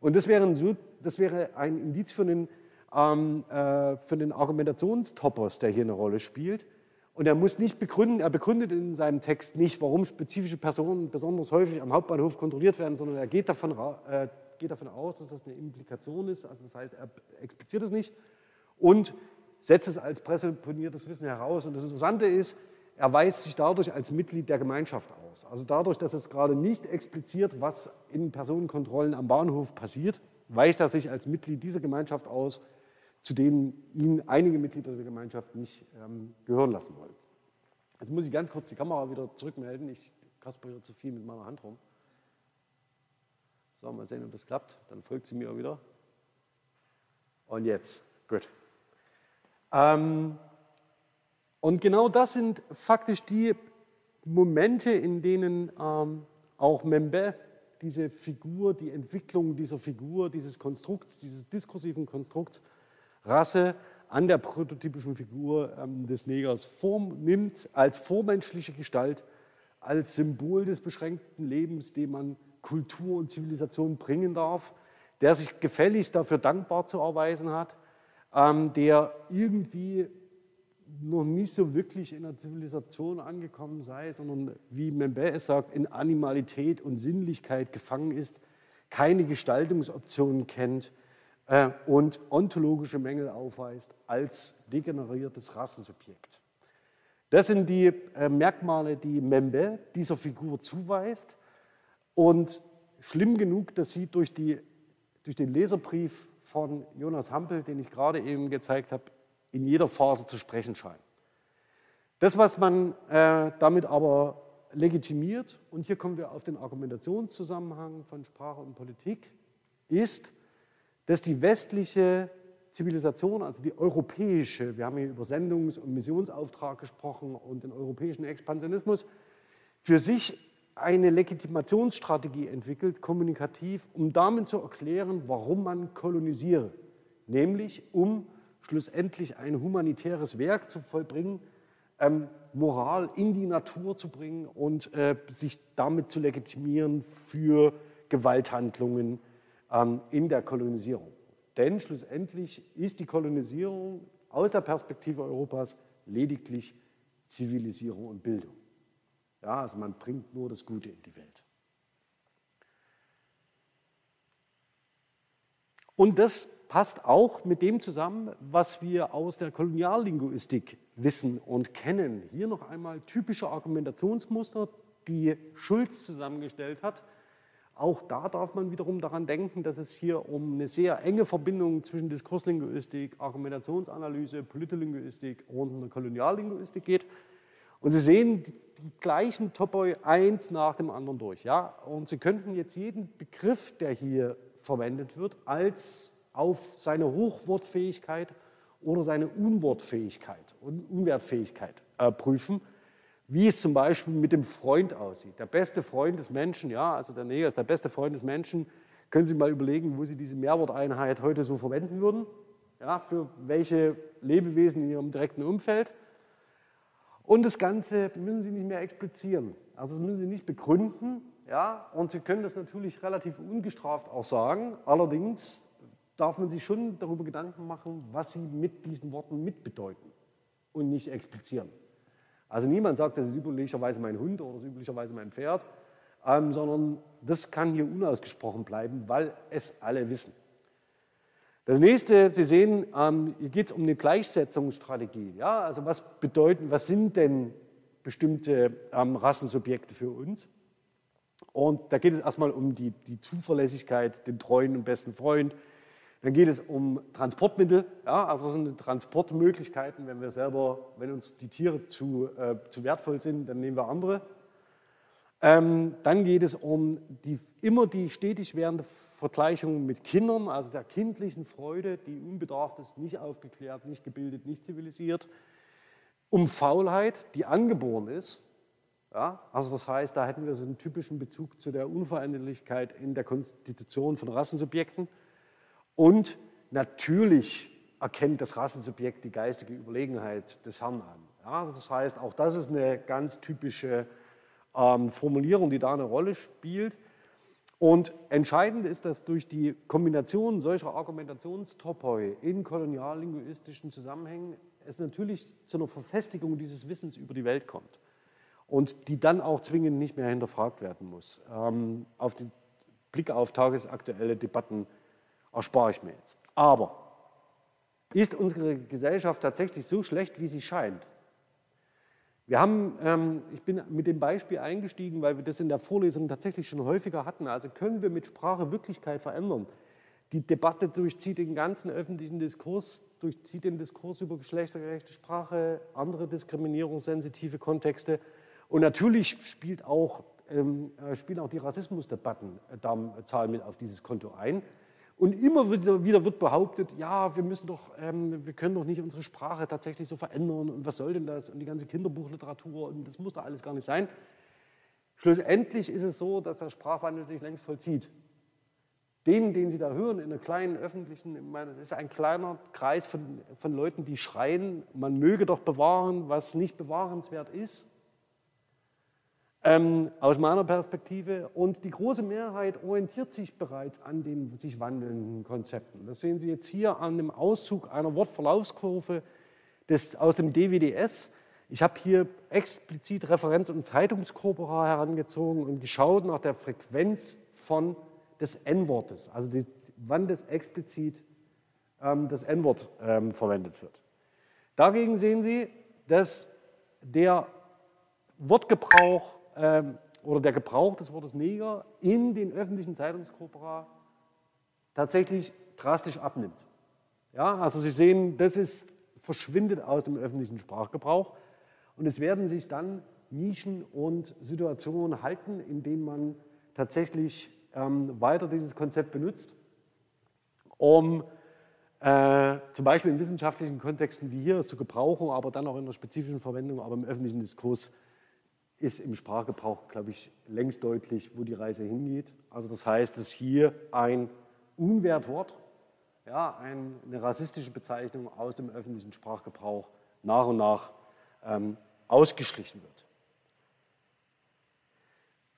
Und das wäre ein, das wäre ein Indiz für den, ähm, äh, für den Argumentationstopos, der hier eine Rolle spielt. Und er muss nicht begründen, er begründet in seinem Text nicht, warum spezifische Personen besonders häufig am Hauptbahnhof kontrolliert werden, sondern er geht davon, äh, geht davon aus, dass das eine Implikation ist. Also das heißt, er expliziert es nicht und setzt es als präsupponiertes Wissen heraus. Und das Interessante ist, er weist sich dadurch als Mitglied der Gemeinschaft aus. Also dadurch, dass es gerade nicht expliziert, was in Personenkontrollen am Bahnhof passiert, weist er sich als Mitglied dieser Gemeinschaft aus, zu denen ihn einige Mitglieder der Gemeinschaft nicht ähm, gehören lassen wollen. Jetzt muss ich ganz kurz die Kamera wieder zurückmelden. Ich kasperiere zu viel mit meiner Hand rum. So, mal sehen, ob das klappt. Dann folgt sie mir wieder. Und jetzt, gut. Ähm, und genau das sind faktisch die Momente, in denen ähm, auch Membe diese Figur, die Entwicklung dieser Figur, dieses Konstrukts, dieses diskursiven Konstrukts Rasse an der prototypischen Figur ähm, des Negers Form nimmt, als vormenschliche Gestalt, als Symbol des beschränkten Lebens, dem man Kultur und Zivilisation bringen darf, der sich gefälligst dafür dankbar zu erweisen hat, ähm, der irgendwie noch nicht so wirklich in der Zivilisation angekommen sei, sondern wie Membe es sagt, in Animalität und Sinnlichkeit gefangen ist, keine Gestaltungsoptionen kennt, äh, und ontologische Mängel aufweist als degeneriertes Rassensubjekt. Das sind die äh, Merkmale, die Membe dieser Figur zuweist. Und schlimm genug, dass sie durch, die, durch den Leserbrief von Jonas Hampel, den ich gerade eben gezeigt habe, in jeder Phase zu sprechen scheinen. Das, was man äh, damit aber legitimiert, und hier kommen wir auf den Argumentationszusammenhang von Sprache und Politik, ist, dass die westliche Zivilisation, also die europäische, wir haben hier über Sendungs- und Missionsauftrag gesprochen und den europäischen Expansionismus, für sich eine Legitimationsstrategie entwickelt, kommunikativ, um damit zu erklären, warum man kolonisiere, nämlich um schlussendlich ein humanitäres Werk zu vollbringen, ähm, Moral in die Natur zu bringen und äh, sich damit zu legitimieren für Gewalthandlungen, ähm, in der Kolonisierung. Denn schlussendlich ist die Kolonisierung aus der Perspektive Europas lediglich Zivilisierung und Bildung. Ja, also man bringt nur das Gute in die Welt. Und das passt auch mit dem zusammen, was wir aus der Koloniallinguistik wissen und kennen. Hier noch einmal typische Argumentationsmuster, die Schulz zusammengestellt hat auch da darf man wiederum daran denken, dass es hier um eine sehr enge Verbindung zwischen Diskurslinguistik, Argumentationsanalyse, Politlinguistik und einer Koloniallinguistik geht. Und Sie sehen die gleichen Topoi eins nach dem anderen durch. Ja? Und Sie könnten jetzt jeden Begriff, der hier verwendet wird, als auf seine Hochwortfähigkeit oder seine Unwortfähigkeit und Unwertfähigkeit äh, prüfen wie es zum Beispiel mit dem Freund aussieht. Der beste Freund des Menschen, ja, also der Neger ist der beste Freund des Menschen. Können Sie mal überlegen, wo Sie diese Mehrworteinheit heute so verwenden würden? Ja, für welche Lebewesen in Ihrem direkten Umfeld? Und das Ganze müssen Sie nicht mehr explizieren. Also das müssen Sie nicht begründen. Ja, und Sie können das natürlich relativ ungestraft auch sagen. Allerdings darf man sich schon darüber Gedanken machen, was Sie mit diesen Worten mitbedeuten und nicht explizieren. Also niemand sagt, das ist üblicherweise mein Hund oder das ist üblicherweise mein Pferd, ähm, sondern das kann hier unausgesprochen bleiben, weil es alle wissen. Das nächste, Sie sehen, ähm, hier geht es um eine Gleichsetzungsstrategie. Ja, also was bedeuten, was sind denn bestimmte ähm, Rassensubjekte für uns? Und da geht es erstmal um die, die Zuverlässigkeit, den treuen und besten Freund. Dann geht es um Transportmittel, ja, also sind Transportmöglichkeiten. Wenn wir selber, wenn uns die Tiere zu, äh, zu wertvoll sind, dann nehmen wir andere. Ähm, dann geht es um die, immer die stetig währende Vergleichung mit Kindern, also der kindlichen Freude, die unbedarft ist, nicht aufgeklärt, nicht gebildet, nicht zivilisiert. Um Faulheit, die angeboren ist. Ja, also das heißt, da hätten wir so einen typischen Bezug zu der Unveränderlichkeit in der Konstitution von Rassensubjekten. Und natürlich erkennt das Rassensubjekt die geistige Überlegenheit des Herrn an. Ja, das heißt, auch das ist eine ganz typische ähm, Formulierung, die da eine Rolle spielt. Und entscheidend ist, dass durch die Kombination solcher Argumentationstopoi in koloniallinguistischen Zusammenhängen es natürlich zu einer Verfestigung dieses Wissens über die Welt kommt und die dann auch zwingend nicht mehr hinterfragt werden muss. Ähm, auf den Blick auf tagesaktuelle Debatten erspare ich mir jetzt. Aber ist unsere Gesellschaft tatsächlich so schlecht, wie sie scheint? Wir haben, ähm, ich bin mit dem Beispiel eingestiegen, weil wir das in der Vorlesung tatsächlich schon häufiger hatten. Also können wir mit Sprache Wirklichkeit verändern? Die Debatte durchzieht den ganzen öffentlichen Diskurs, durchzieht den Diskurs über geschlechtergerechte Sprache, andere diskriminierungssensitive Kontexte. Und natürlich spielt auch, ähm, äh, spielen auch die Rassismusdebatten äh, zahlen mit auf dieses Konto ein. Und immer wieder wird behauptet, ja, wir müssen doch, ähm, wir können doch nicht unsere Sprache tatsächlich so verändern und was soll denn das und die ganze Kinderbuchliteratur und das muss doch alles gar nicht sein. Schlussendlich ist es so, dass der Sprachwandel sich längst vollzieht. Den, den Sie da hören in einer kleinen öffentlichen, ich meine, es ist ein kleiner Kreis von, von Leuten, die schreien, man möge doch bewahren, was nicht bewahrenswert ist ähm, aus meiner Perspektive. Und die große Mehrheit orientiert sich bereits an den sich wandelnden Konzepten. Das sehen Sie jetzt hier an dem Auszug einer Wortverlaufskurve des, aus dem DWDS. Ich habe hier explizit Referenz- und Zeitungskorpora herangezogen und geschaut nach der Frequenz von des N-Wortes, also die, wann das explizit ähm, das N-Wort ähm, verwendet wird. Dagegen sehen Sie, dass der Wortgebrauch ähm, oder der Gebrauch des Wortes Neger in den öffentlichen Zeitungskorpora tatsächlich drastisch abnimmt. Ja, also Sie sehen, das ist, verschwindet aus dem öffentlichen Sprachgebrauch und es werden sich dann Nischen und Situationen halten, in denen man tatsächlich ähm, weiter dieses Konzept benutzt, um äh, zum Beispiel in wissenschaftlichen Kontexten wie hier zu gebrauchen, aber dann auch in der spezifischen Verwendung, aber im öffentlichen Diskurs ist im Sprachgebrauch, glaube ich, längst deutlich, wo die Reise hingeht. Also das heißt, dass hier ein Unwertwort, ja, eine rassistische Bezeichnung aus dem öffentlichen Sprachgebrauch nach und nach ähm, ausgeschlichen wird.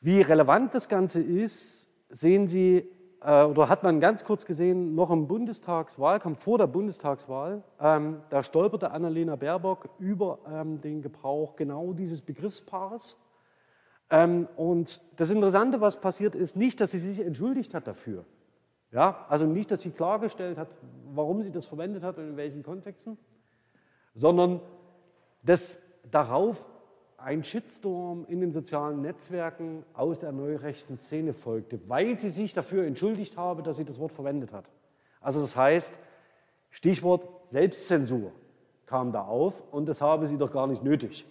Wie relevant das Ganze ist, sehen Sie oder hat man ganz kurz gesehen, noch im Bundestagswahlkampf, vor der Bundestagswahl, ähm, da stolperte Annalena Baerbock über ähm, den Gebrauch genau dieses Begriffspaares. Ähm, und das Interessante, was passiert ist, nicht, dass sie sich entschuldigt hat dafür. Ja, also nicht, dass sie klargestellt hat, warum sie das verwendet hat und in welchen Kontexten, sondern dass darauf ein Shitstorm in den sozialen Netzwerken aus der neurechten Szene folgte, weil sie sich dafür entschuldigt habe, dass sie das Wort verwendet hat. Also das heißt, Stichwort Selbstzensur kam da auf und das habe sie doch gar nicht nötig.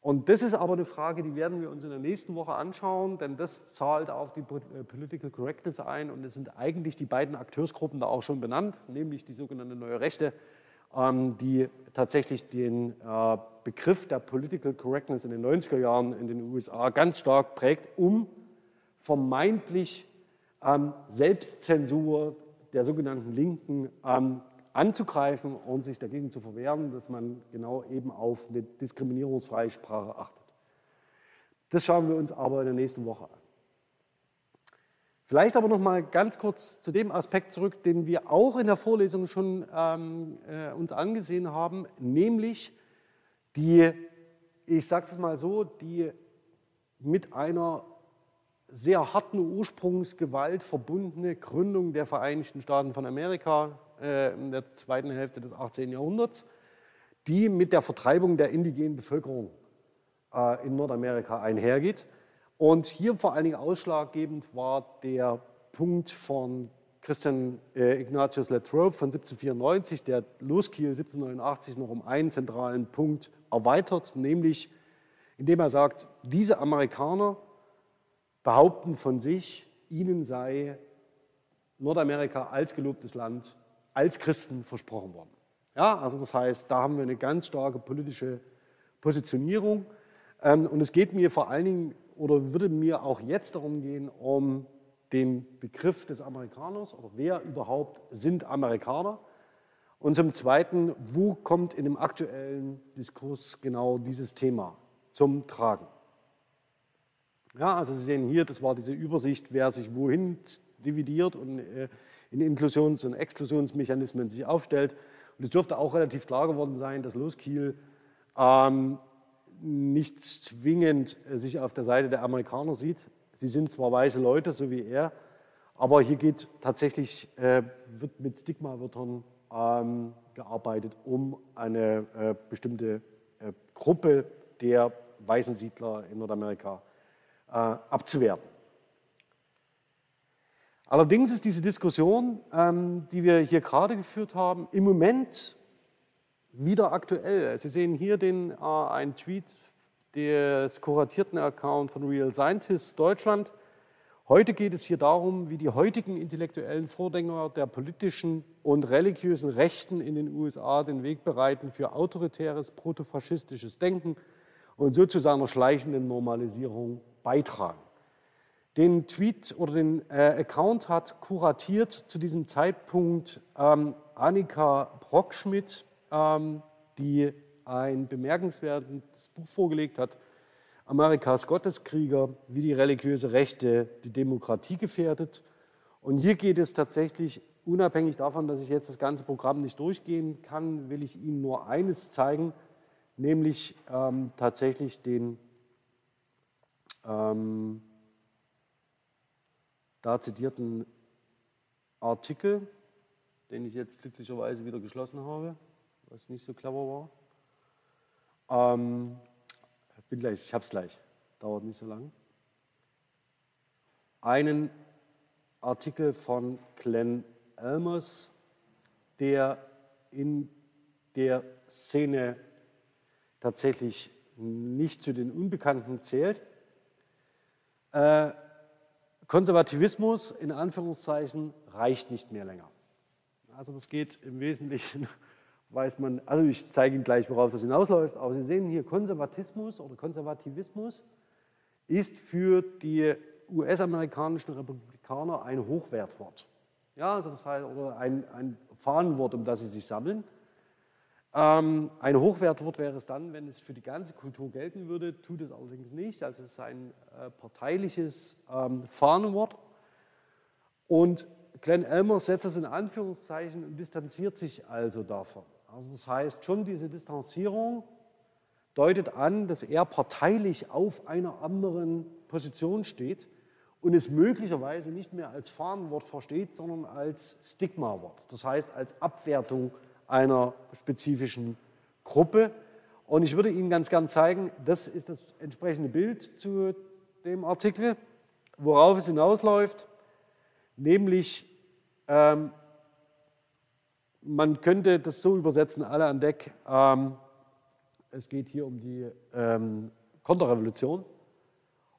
Und das ist aber eine Frage, die werden wir uns in der nächsten Woche anschauen, denn das zahlt auf die äh, Political Correctness ein und es sind eigentlich die beiden Akteursgruppen da auch schon benannt, nämlich die sogenannte Neue Rechte die tatsächlich den äh, Begriff der Political Correctness in den 90er Jahren in den USA ganz stark prägt, um vermeintlich ähm, Selbstzensur der sogenannten Linken ähm, anzugreifen und sich dagegen zu verwehren, dass man genau eben auf eine diskriminierungsfreie Sprache achtet. Das schauen wir uns aber in der nächsten Woche an. Vielleicht aber noch mal ganz kurz zu dem Aspekt zurück, den wir auch in der Vorlesung schon ähm, äh, uns angesehen haben, nämlich die, ich sage es mal so, die mit einer sehr harten Ursprungsgewalt verbundene Gründung der Vereinigten Staaten von Amerika äh, in der zweiten Hälfte des 18. Jahrhunderts, die mit der Vertreibung der indigenen Bevölkerung äh, in Nordamerika einhergeht. Und hier vor allen Dingen ausschlaggebend war der Punkt von Christian äh, Ignatius Latrobe von 1794, der Loskiel 1789 noch um einen zentralen Punkt erweitert, nämlich indem er sagt, diese Amerikaner behaupten von sich, ihnen sei Nordamerika als gelobtes Land, als Christen versprochen worden. Ja, also das heißt, da haben wir eine ganz starke politische Positionierung. Ähm, und es geht mir vor allen Dingen oder würde mir auch jetzt darum gehen, um den Begriff des Amerikaners oder wer überhaupt sind Amerikaner. Und zum Zweiten, wo kommt in dem aktuellen Diskurs genau dieses Thema zum Tragen? Ja, also Sie sehen hier, das war diese Übersicht, wer sich wohin dividiert und äh, in Inklusions- und Exklusionsmechanismen sich aufstellt. Und es dürfte auch relativ klar geworden sein, dass Loskiel ähm, nicht zwingend äh, sich auf der Seite der Amerikaner sieht. Sie sind zwar weise Leute, so wie er, aber hier geht tatsächlich, äh, wird mit Stigmawörtern ähm, gearbeitet, um eine äh, bestimmte äh, Gruppe der weißen Siedler in Nordamerika äh, abzuwerten. Allerdings ist diese Diskussion, ähm, die wir hier gerade geführt haben, im Moment wieder aktuell. Sie sehen hier den, äh, einen Tweet des kuratierten Account von Real Scientists Deutschland. Heute geht es hier darum, wie die heutigen intellektuellen Vordenker der politischen und religiösen Rechten in den USA den Weg bereiten für autoritäres, protofaschistisches Denken und so zu seiner schleichenden Normalisierung beitragen. Den Tweet oder den äh, Account hat kuratiert zu diesem Zeitpunkt ähm, Annika Brockschmidt, die ein bemerkenswertes Buch vorgelegt hat, Amerikas Gotteskrieger, wie die religiöse Rechte die Demokratie gefährdet. Und hier geht es tatsächlich, unabhängig davon, dass ich jetzt das ganze Programm nicht durchgehen kann, will ich Ihnen nur eines zeigen, nämlich ähm, tatsächlich den ähm, da zitierten Artikel, den ich jetzt glücklicherweise wieder geschlossen habe, was nicht so clever war. Ähm, bin gleich, ich habe es gleich, dauert nicht so lang. Einen Artikel von Glenn Elmers, der in der Szene tatsächlich nicht zu den Unbekannten zählt. Äh, Konservativismus in Anführungszeichen reicht nicht mehr länger. Also das geht im Wesentlichen, weiß man, also ich zeige Ihnen gleich, worauf das hinausläuft, aber Sie sehen hier, Konservatismus oder Konservativismus ist für die US-amerikanischen Republikaner ein Hochwertwort. Ja, also das heißt, oder ein, ein Fahnenwort, um das sie sich sammeln. Ähm, ein Hochwertwort wäre es dann, wenn es für die ganze Kultur gelten würde, tut es allerdings nicht. Also es ist ein äh, parteiliches ähm, Fahnenwort. Und Glenn Elmer setzt das in Anführungszeichen und distanziert sich also davon. Also das heißt, schon diese Distanzierung deutet an, dass er parteilich auf einer anderen Position steht und es möglicherweise nicht mehr als Fahnenwort versteht, sondern als Stigmawort. Das heißt, als Abwertung einer spezifischen Gruppe. Und ich würde Ihnen ganz gern zeigen, das ist das entsprechende Bild zu dem Artikel, worauf es hinausläuft, nämlich ähm, man könnte das so übersetzen, alle an Deck, ähm, es geht hier um die ähm, Konterrevolution.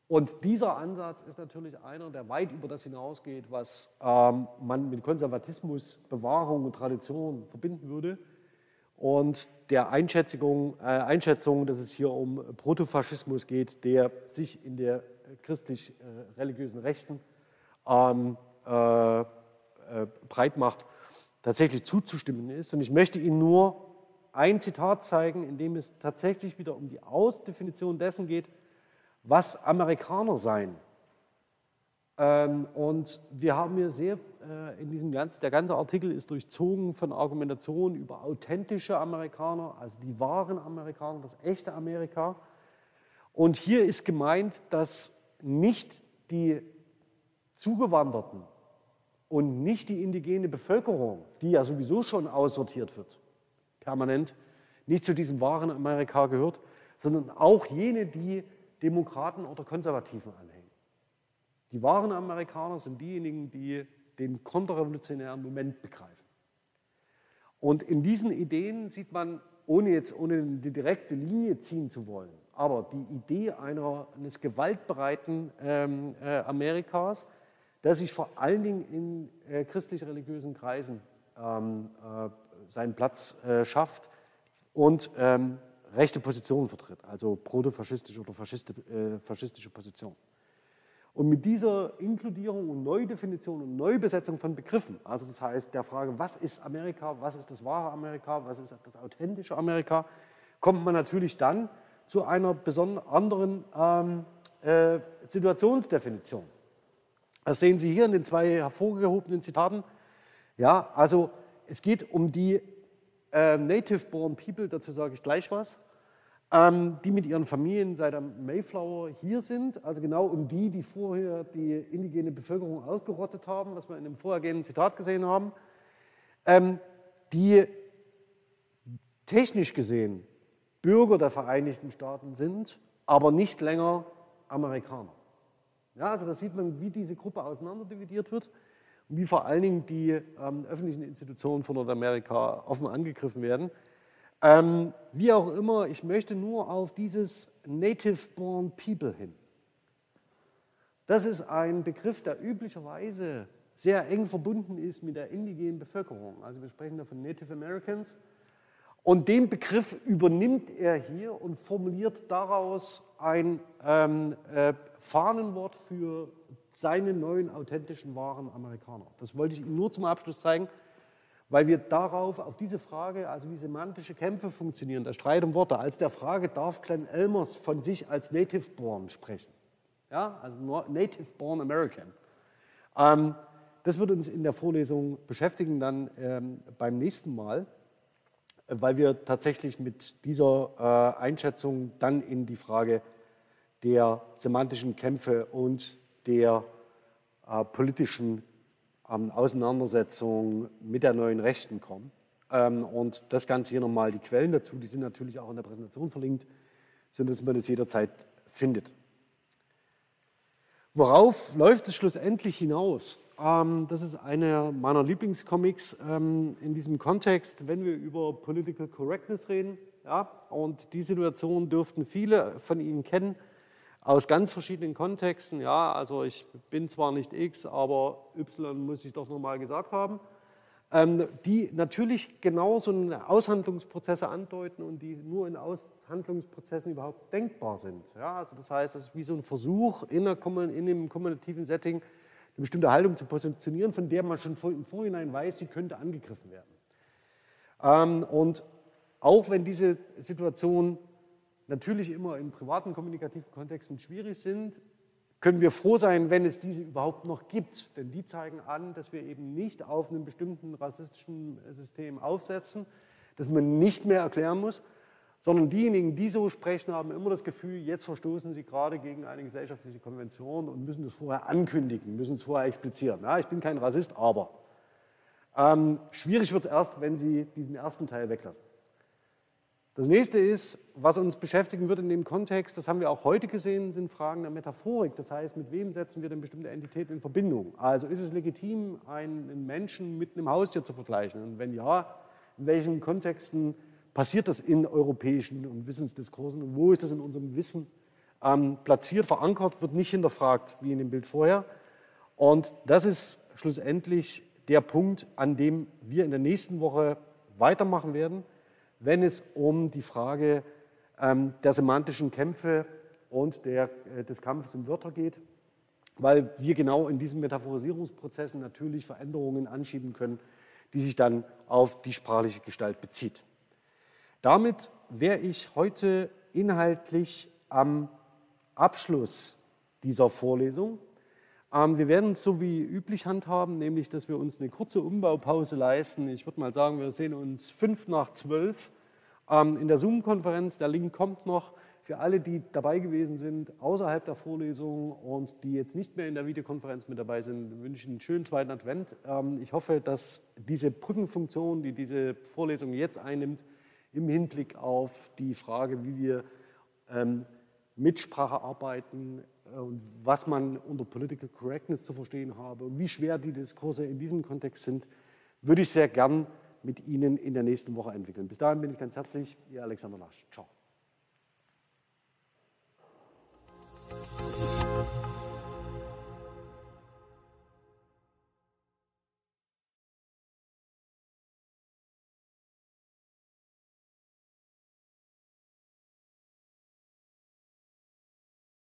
Und dieser Ansatz ist natürlich einer, der weit über das hinausgeht, was ähm, man mit Konservatismus, Bewahrung und Tradition verbinden würde. Und der Einschätzung, äh, Einschätzung, dass es hier um Protofaschismus geht, der sich in der christlich-religiösen äh, Rechten ähm, äh, breit macht, tatsächlich zuzustimmen ist. Und ich möchte Ihnen nur ein Zitat zeigen, in dem es tatsächlich wieder um die Ausdefinition dessen geht, was Amerikaner sein. Ähm, und wir haben hier sehr, äh, in diesem ganzen, der ganze Artikel ist durchzogen von Argumentationen über authentische Amerikaner, also die wahren Amerikaner, das echte Amerika. Und hier ist gemeint, dass nicht die Zugewanderten und nicht die indigene Bevölkerung, die ja sowieso schon aussortiert wird, permanent, nicht zu diesem wahren Amerika gehört, sondern auch jene, die Demokraten oder Konservativen anhängen. Die wahren Amerikaner sind diejenigen, die den konterrevolutionären Moment begreifen. Und in diesen Ideen sieht man, ohne jetzt ohne die direkte Linie ziehen zu wollen, aber die Idee einer, eines gewaltbereiten ähm, äh, Amerikas, das sich vor allen Dingen in äh, christlich-religiösen Kreisen ähm, äh, seinen Platz äh, schafft und ähm, rechte Positionen vertritt, also protofaschistische oder äh, faschistische Positionen. Und mit dieser Inkludierung und Neudefinition und Neubesetzung von Begriffen, also das heißt der Frage, was ist Amerika, was ist das wahre Amerika, was ist das authentische Amerika, kommt man natürlich dann zu einer besonderen anderen ähm, äh, Situationsdefinition. Das sehen Sie hier in den zwei hervorgehobenen Zitaten. Ja, also es geht um die äh, Native-born People, dazu sage ich gleich was ähm, die mit ihren Familien seit dem Mayflower hier sind, also genau um die, die vorher die indigene Bevölkerung ausgerottet haben, was wir in dem vorhergehenden Zitat gesehen haben, ähm, die technisch gesehen Bürger der Vereinigten Staaten sind, aber nicht länger Amerikaner. Ja, also da sieht man, wie diese Gruppe auseinanderdividiert wird und wie vor allen Dingen die ähm, öffentlichen Institutionen von Nordamerika offen angegriffen werden. Ähm, wie auch immer, ich möchte nur auf dieses Native-Born People hin. Das ist ein Begriff, der üblicherweise sehr eng verbunden ist mit der indigenen Bevölkerung. Also wir sprechen da von Native Americans. Und den Begriff übernimmt er hier und formuliert daraus ein ähm, äh, Fahnenwort für seine neuen authentischen wahren Amerikaner. Das wollte ich Ihnen nur zum Abschluss zeigen weil wir darauf, auf diese Frage, also wie semantische Kämpfe funktionieren, der Streit um Worte, als der Frage, darf Glenn Elmers von sich als Native Born sprechen? Ja, also Native Born American. Ähm, das wird uns in der Vorlesung beschäftigen dann ähm, beim nächsten Mal, weil wir tatsächlich mit dieser äh, Einschätzung dann in die Frage der semantischen Kämpfe und der äh, politischen ähm, Auseinandersetzung mit der neuen Rechten kommen. Ähm, und das Ganze hier nochmal, die Quellen dazu, die sind natürlich auch in der Präsentation verlinkt, sodass man das jederzeit findet. Worauf läuft es schlussendlich hinaus? Ähm, das ist einer meiner Lieblingscomics ähm, in diesem Kontext, wenn wir über Political Correctness reden. Ja, und die Situation dürften viele von Ihnen kennen aus ganz verschiedenen Kontexten. Ja, also ich bin zwar nicht X, aber Y muss ich doch nochmal gesagt haben, ähm, die natürlich genauso Aushandlungsprozesse andeuten und die nur in Aushandlungsprozessen überhaupt denkbar sind. Ja, also das heißt, es ist wie so ein Versuch, in, einer, in einem kommunikativen Setting eine bestimmte Haltung zu positionieren, von der man schon im Vorhinein weiß, sie könnte angegriffen werden. Ähm, und auch wenn diese Situation natürlich immer in privaten kommunikativen Kontexten schwierig sind, können wir froh sein, wenn es diese überhaupt noch gibt. Denn die zeigen an, dass wir eben nicht auf einem bestimmten rassistischen System aufsetzen, das man nicht mehr erklären muss, sondern diejenigen, die so sprechen, haben immer das Gefühl, jetzt verstoßen sie gerade gegen eine gesellschaftliche Konvention und müssen das vorher ankündigen, müssen es vorher explizieren. Ja, ich bin kein Rassist, aber. Ähm, schwierig wird es erst, wenn Sie diesen ersten Teil weglassen. Das nächste ist, was uns beschäftigen wird in dem Kontext, das haben wir auch heute gesehen, sind Fragen der Metaphorik. Das heißt, mit wem setzen wir denn bestimmte Entitäten in Verbindung? Also ist es legitim, einen Menschen mit einem Haustier zu vergleichen? Und wenn ja, in welchen Kontexten passiert das in europäischen und Wissensdiskursen? Und wo ist das in unserem Wissen ähm, platziert, verankert, wird nicht hinterfragt, wie in dem Bild vorher. Und das ist schlussendlich der Punkt, an dem wir in der nächsten Woche weitermachen werden wenn es um die Frage ähm, der semantischen Kämpfe und der, äh, des Kampfes um Wörter geht, weil wir genau in diesen Metaphorisierungsprozessen natürlich Veränderungen anschieben können, die sich dann auf die sprachliche Gestalt bezieht. Damit wäre ich heute inhaltlich am Abschluss dieser Vorlesung. Ähm, wir werden es so wie üblich handhaben, nämlich dass wir uns eine kurze Umbaupause leisten. Ich würde mal sagen, wir sehen uns fünf nach zwölf ähm, in der Zoom-Konferenz. Der Link kommt noch. Für alle, die dabei gewesen sind, außerhalb der Vorlesung und die jetzt nicht mehr in der Videokonferenz mit dabei sind, wünsche ich einen schönen zweiten Advent. Ähm, ich hoffe, dass diese Brückenfunktion, die diese Vorlesung jetzt einnimmt, im Hinblick auf die Frage, wie wir ähm, Mitsprache arbeiten äh, und was man unter Political Correctness zu verstehen habe und wie schwer die Diskurse in diesem Kontext sind, würde ich sehr gern mit Ihnen in der nächsten Woche entwickeln. Bis dahin bin ich ganz herzlich, Ihr Alexander Lasch. Ciao.